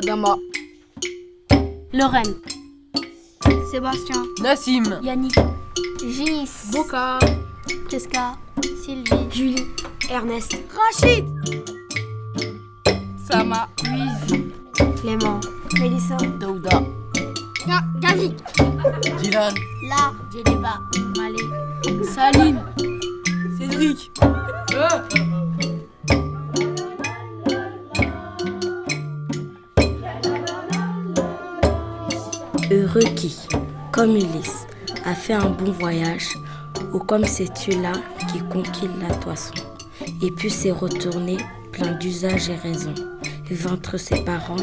Adama. Lorraine. Sébastien. Nassim. Yannick. Gis. Boca. Priska. Sylvie. Julie. Ernest. Rachid. Sama. Louise. Clément. Mélissa. Daouda. Ga Gavi. Dylan. La. Djedeba. Malé. Salim. Cédric. Heureux qui, comme Ulysse, a fait un bon voyage, ou comme c'est là qui conquit la toison, et puis s'est retourné plein d'usage et raison, ventre ses parents,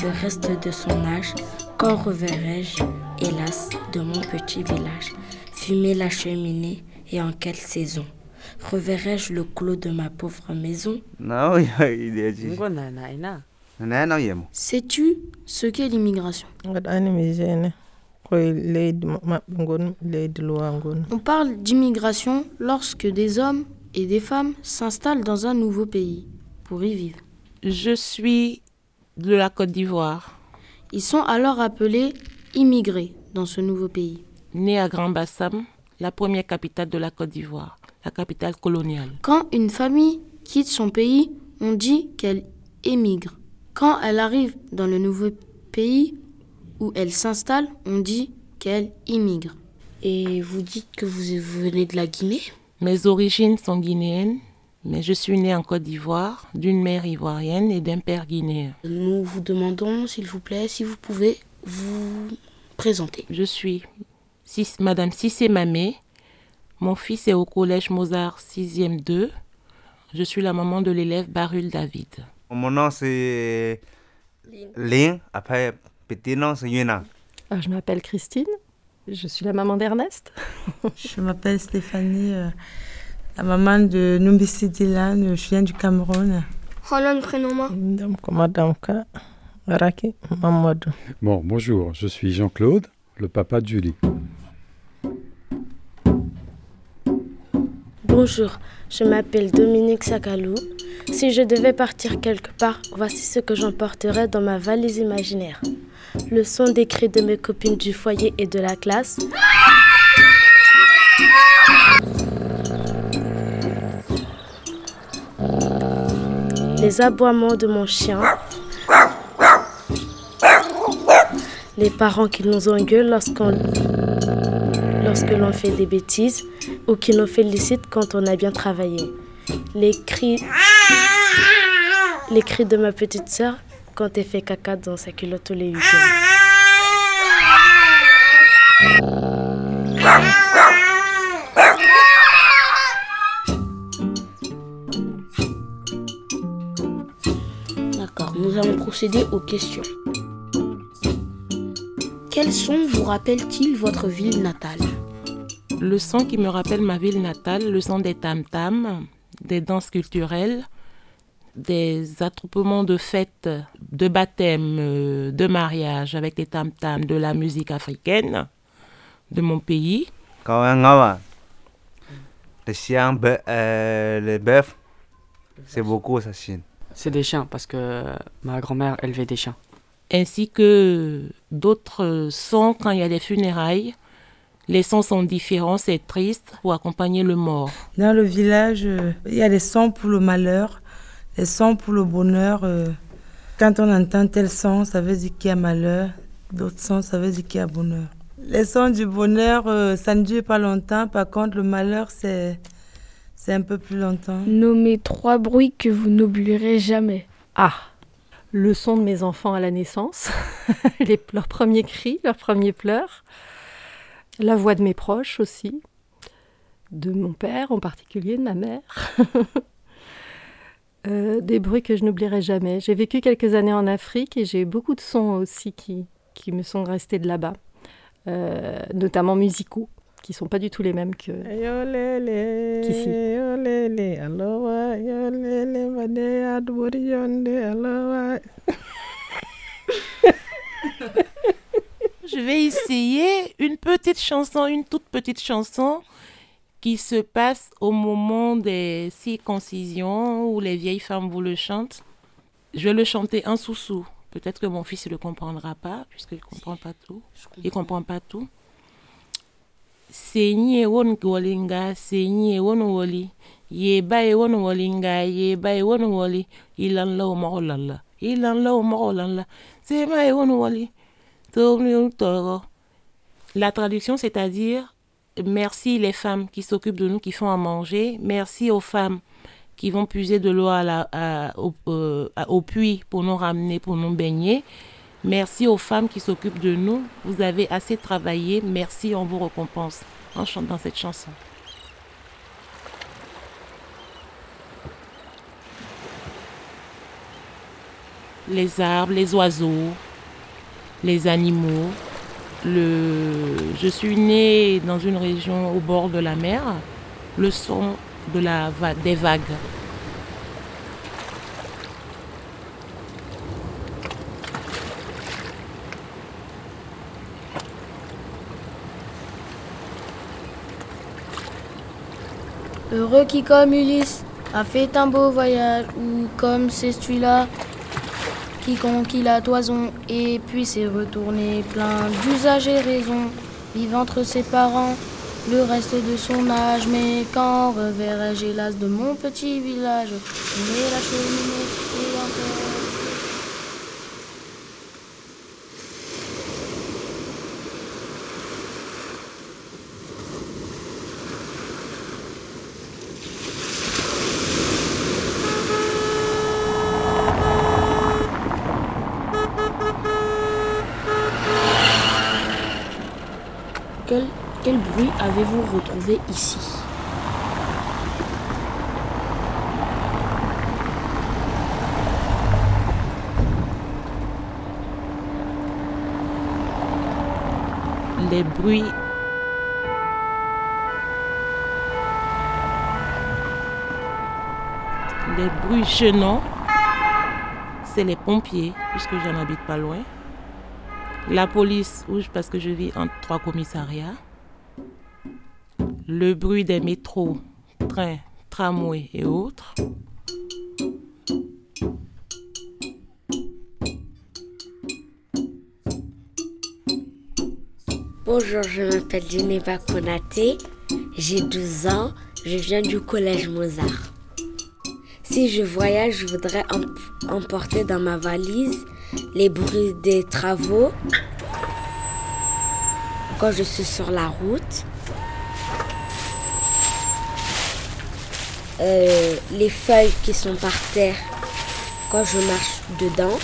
le reste de son âge, quand reverrai-je, hélas, de mon petit village, fumer la cheminée et en quelle saison? Reverrai-je le clos de ma pauvre maison? Sais-tu ce qu'est l'immigration? On parle d'immigration lorsque des hommes et des femmes s'installent dans un nouveau pays pour y vivre. Je suis de la Côte d'Ivoire, Ils sont alors appelés immigrés dans ce nouveau pays. née à Grand Bassam, la première capitale de la Côte d'Ivoire, la capitale coloniale. Quand une famille quitte son pays, on dit qu'elle émigre. Quand elle arrive dans le nouveau pays où elle s'installe, on dit qu'elle immigre. Et vous dites que vous venez de la Guinée? Mes origines sont guinéennes, mais je suis née en Côte d'Ivoire, d'une mère ivoirienne et d'un père guinéen. Nous vous demandons, s'il vous plaît, si vous pouvez vous présenter. Je suis Madame Cissé Mamé. Mon fils est au collège Mozart 6e 2. Je suis la maman de l'élève Barul David. Mon nom, c'est Lin. Après, petit nom, c'est Yuna. Je m'appelle Christine, je suis la maman d'Ernest. Je m'appelle Stéphanie, euh, la maman de Numbisi Dylan, je viens du Cameroun. Ronan prénom moi. Raki, Mamadou. Bon, bonjour, je suis Jean-Claude, le papa de Julie. Bonjour, je m'appelle Dominique Sakalou. Si je devais partir quelque part, voici ce que j'emporterais dans ma valise imaginaire. Le son des cris de mes copines du foyer et de la classe. Les aboiements de mon chien. Les parents qui nous engueulent lorsqu'on lorsque l'on fait des bêtises ou qui nous félicitent quand on a bien travaillé. Les cris, les cris de ma petite sœur quand elle fait caca dans sa culotte tous les. D'accord, nous allons procéder aux questions. Quels sons vous rappellent-ils votre ville natale? Le son qui me rappelle ma ville natale, le son des tam-tams, des danses culturelles, des attroupements de fêtes, de baptême, euh, de mariage avec les tam-tams, de la musique africaine de mon pays. Quand on a le chien, euh, le bœuf, c'est beaucoup ça, Chine. C'est des chiens parce que ma grand-mère élevait des chiens. ainsi que d'autres sons quand il y a des funérailles. Les sons sont différents, c'est triste pour accompagner le mort. Dans le village, euh, il y a des sons pour le malheur, des sons pour le bonheur. euh. Quand on entend tel son, ça veut dire qu'il y a malheur. D'autres sons, ça veut dire qu'il y a bonheur. Les sons du bonheur, euh, ça ne dure pas longtemps. Par contre, le malheur, c'est c'est un peu plus longtemps. Nommez trois bruits que vous n'oublierez jamais. Ah, le son de mes enfants à la naissance, les, leurs premiers cris, leurs premiers pleurs, la voix de mes proches aussi, de mon père en particulier, de ma mère. Euh, des bruits que je n'oublierai jamais. J'ai vécu quelques années en Afrique et j'ai beaucoup de sons aussi qui, qui me sont restés de là-bas, Euh, notamment musicaux, qui sont pas du tout les mêmes que qu'ici. Je vais essayer une petite chanson, une toute petite chanson qui se passe au moment des circoncisions où les vieilles femmes vous le chantent. Je vais le chanter en sous-sous Peut-être que mon fils ne le comprendra pas, puisqu'il ne comprend pas tout. Il comprend pas tout. Senyi won wolinga, senyi won woli. Ye bay won wolinga, ye bay won woli. Ilan la o mo lan la. Ilan la o mo lan la. C'est bay won woli. La traduction, c'est-à-dire merci les femmes qui s'occupent de nous, qui font à manger. Merci aux femmes qui vont puiser de l'eau euh, au puits pour nous ramener, pour nous baigner. Merci aux femmes qui s'occupent de nous. Vous avez assez travaillé. Merci, on vous récompense en chantant cette chanson. Les arbres, les oiseaux, les animaux. Je suis née dans une région au bord de la mer. Le son de la des vagues. Heureux qui comme Ulysse a fait un beau voyage, ou comme c'est celui-là qui conquit la toison. Et puis s'est retourné plein d'usages et raisons, vive entre ses parents le reste de son âge, mais quand reverrai-je hélas de mon petit village, la cheminée terre. Quel, quel bruit avez-vous retrouvé ici? Les bruits. Les bruits gênants, c'est les pompiers, puisque j'en habite pas loin. La police, parce que je vis entre trois commissariats. Le bruit des métros, trains, tramways et autres. Bonjour, je m'appelle Geneva Konaté, j'ai 12 ans, je viens du collège Mozart. Si je voyage, je voudrais em- emporter dans ma valise les bruits des travaux quand je suis sur la route, euh, les feuilles qui sont par terre quand je marche dedans.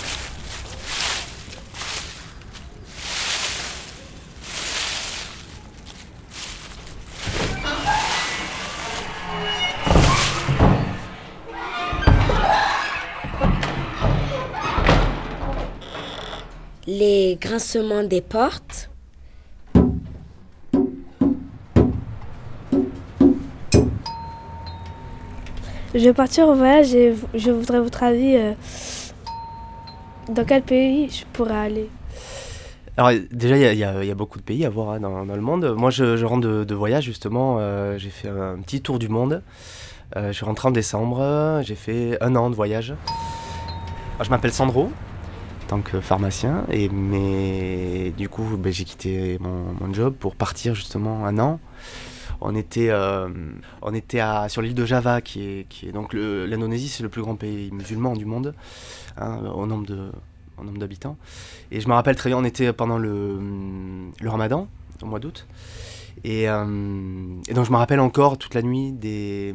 les grincements des portes. Je vais partir au voyage et je voudrais votre avis. euh, dans quel pays je pourrais aller? Alors déjà, il y a- beaucoup de pays à voir hein, dans, le monde. Moi, je, rentre de, voyage justement. euh, j'ai fait un petit tour du monde. Euh, je suis rentré en décembre. J'ai fait un an de voyage. Je m'appelle Sandro, en tant que pharmacien. Et mais du coup, ben, j'ai quitté mon job pour partir justement un an. On était, euh, sur l'île de Java, qui est, donc l'Indonésie, c'est le plus grand pays musulman du monde, hein, au nombre au nombre d'habitants. Et je me rappelle très bien, on était pendant le, ramadan, au mois d'août. Et, euh, et donc je me rappelle encore toute la nuit du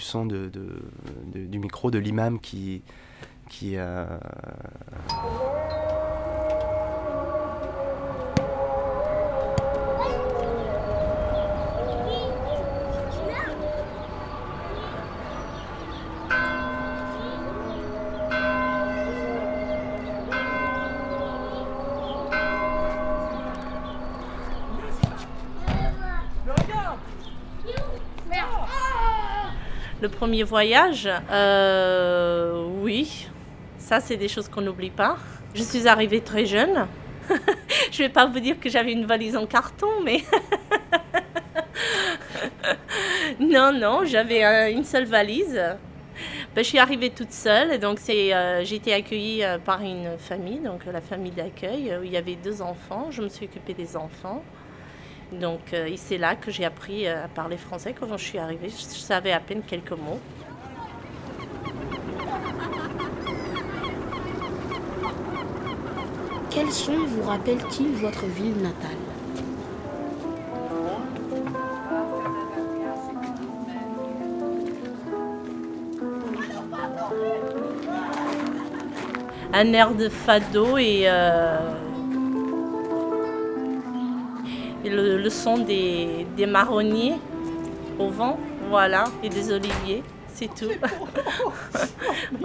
son du micro de l'imam qui... qui euh, Le premier voyage, euh, oui, ça c'est des choses qu'on n'oublie pas. Je suis arrivée très jeune. Je vais pas vous dire que j'avais une valise en carton, mais non, non, j'avais euh, une seule valise Ben, je suis arrivée toute seule, donc euh, j'ai été accueillie par une famille, donc la famille d'accueil, où il y avait deux enfants. Je me suis occupée des enfants. Donc euh, c'est là que j'ai appris euh, à parler français quand je suis arrivée. Je, savais à peine quelques mots. Quel son vous rappelle-t-il votre ville natale? Un air de fado et, euh, le, le son des, des marronniers au vent, voilà, et des oliviers. C'est tout.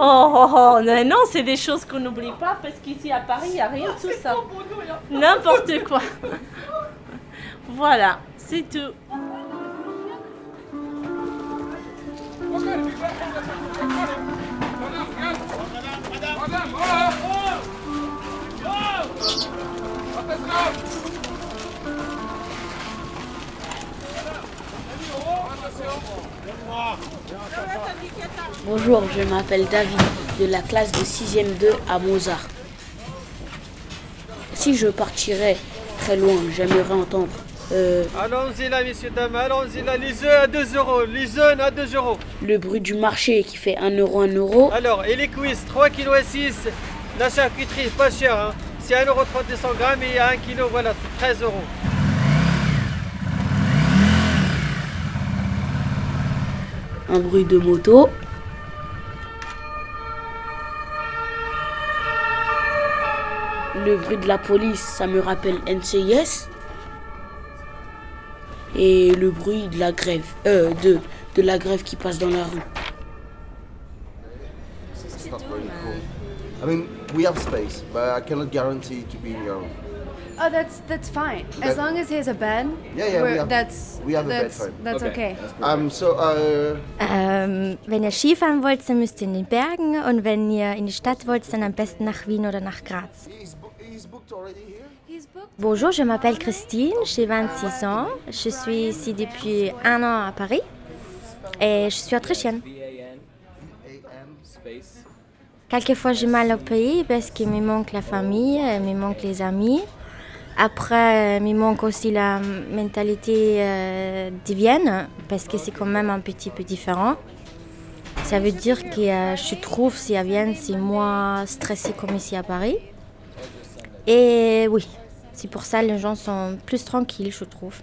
oh, oh, oh, non, non, c'est des choses qu'on n'oublie pas parce qu'ici à Paris, il n'y a rien de tout ça. N'importe quoi. Voilà, c'est tout. Bonjour, je m'appelle David, de la classe de 6e 2 à Mozart. Si je partirais très loin, j'aimerais entendre. euh, Allons-y là, messieurs, dames, allons-y là. Les œufs à 2 euros, les œufs à 2 euros. le bruit du marché qui fait 1 euro, 1 euro. Alors, et les cuisses, 3 kg et 6. La charcuterie, pas cher, hein. C'est 1,30 euro 200 grammes et à 1 kg, voilà, 13 euros. Un bruit de moto. Le bruit de la police, ça me rappelle NCIS. Et le bruit de la grève, euh, de, de la grève qui passe dans la rue. I mean, we have space, but I cannot guarantee to be in your room. Oh, that's that's fine. As That- long as he has a bed. Yeah, yeah, we we're- have, that's we have a bed that's for him. that's okay. Um, so, uh, Ähm, wenn ihr Skifahren wollt, dann müsst ihr in den Bergen und wenn ihr in die Stadt wollt, dann am besten nach Wien oder nach Graz. Bonjour, je m'appelle Christine, j'ai 26 ans, je suis ici depuis un an à Paris et je suis autrichienne. Quelquefois j'ai mal au pays parce qu'il me manque la famille, il me manque les amis. Après, il me manque aussi la mentalité euh, de Vienne parce que c'est quand même un petit peu différent. Ça veut dire que euh, je trouve si à Vienne c'est moins stressé comme ici à Paris. Et oui, c'est pour ça que les gens sont plus tranquilles, je trouve.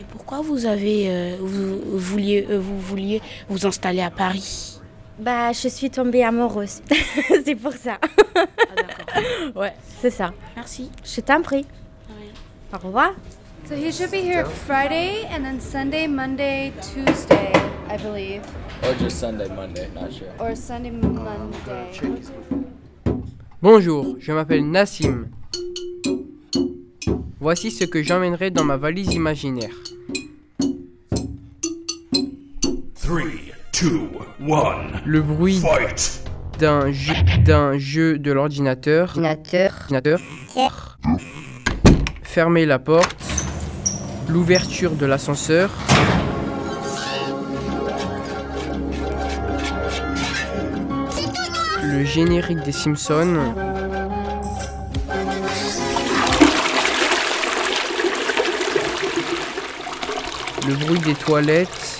Et pourquoi vous avez euh, vous, vouliez euh, vous vouliez vous installer à Paris? Bah, je suis tombée amoureuse. c'est pour ça. ouais, c'est ça. Merci. Je t'en prie. Au revoir. So he should be here Friday and then Sunday, Monday, Tuesday, I believe, Or just Sunday, Monday, not sure. or Sunday, Monday. Bonjour, je m'appelle Nassim. Voici ce que j'emmènerai dans ma valise imaginaire. 3, 2, 1. Le bruit d'un jeu, d'un jeu de l'ordinateur. Ordinateur. Fermer la porte. L'ouverture de l'ascenseur. Le générique des Simpsons. Le bruit des toilettes.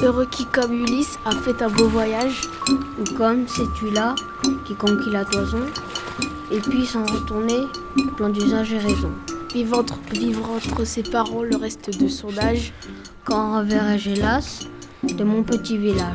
Heureux qui, comme Ulysse, a fait un beau voyage. Ou comme celui-là qui conquit la toison, et puis s'en retourner, plein d'usage et raison. Vivre entre, vivre entre ses parents le reste de son âge. Quand reverrai-je hélas de mon petit village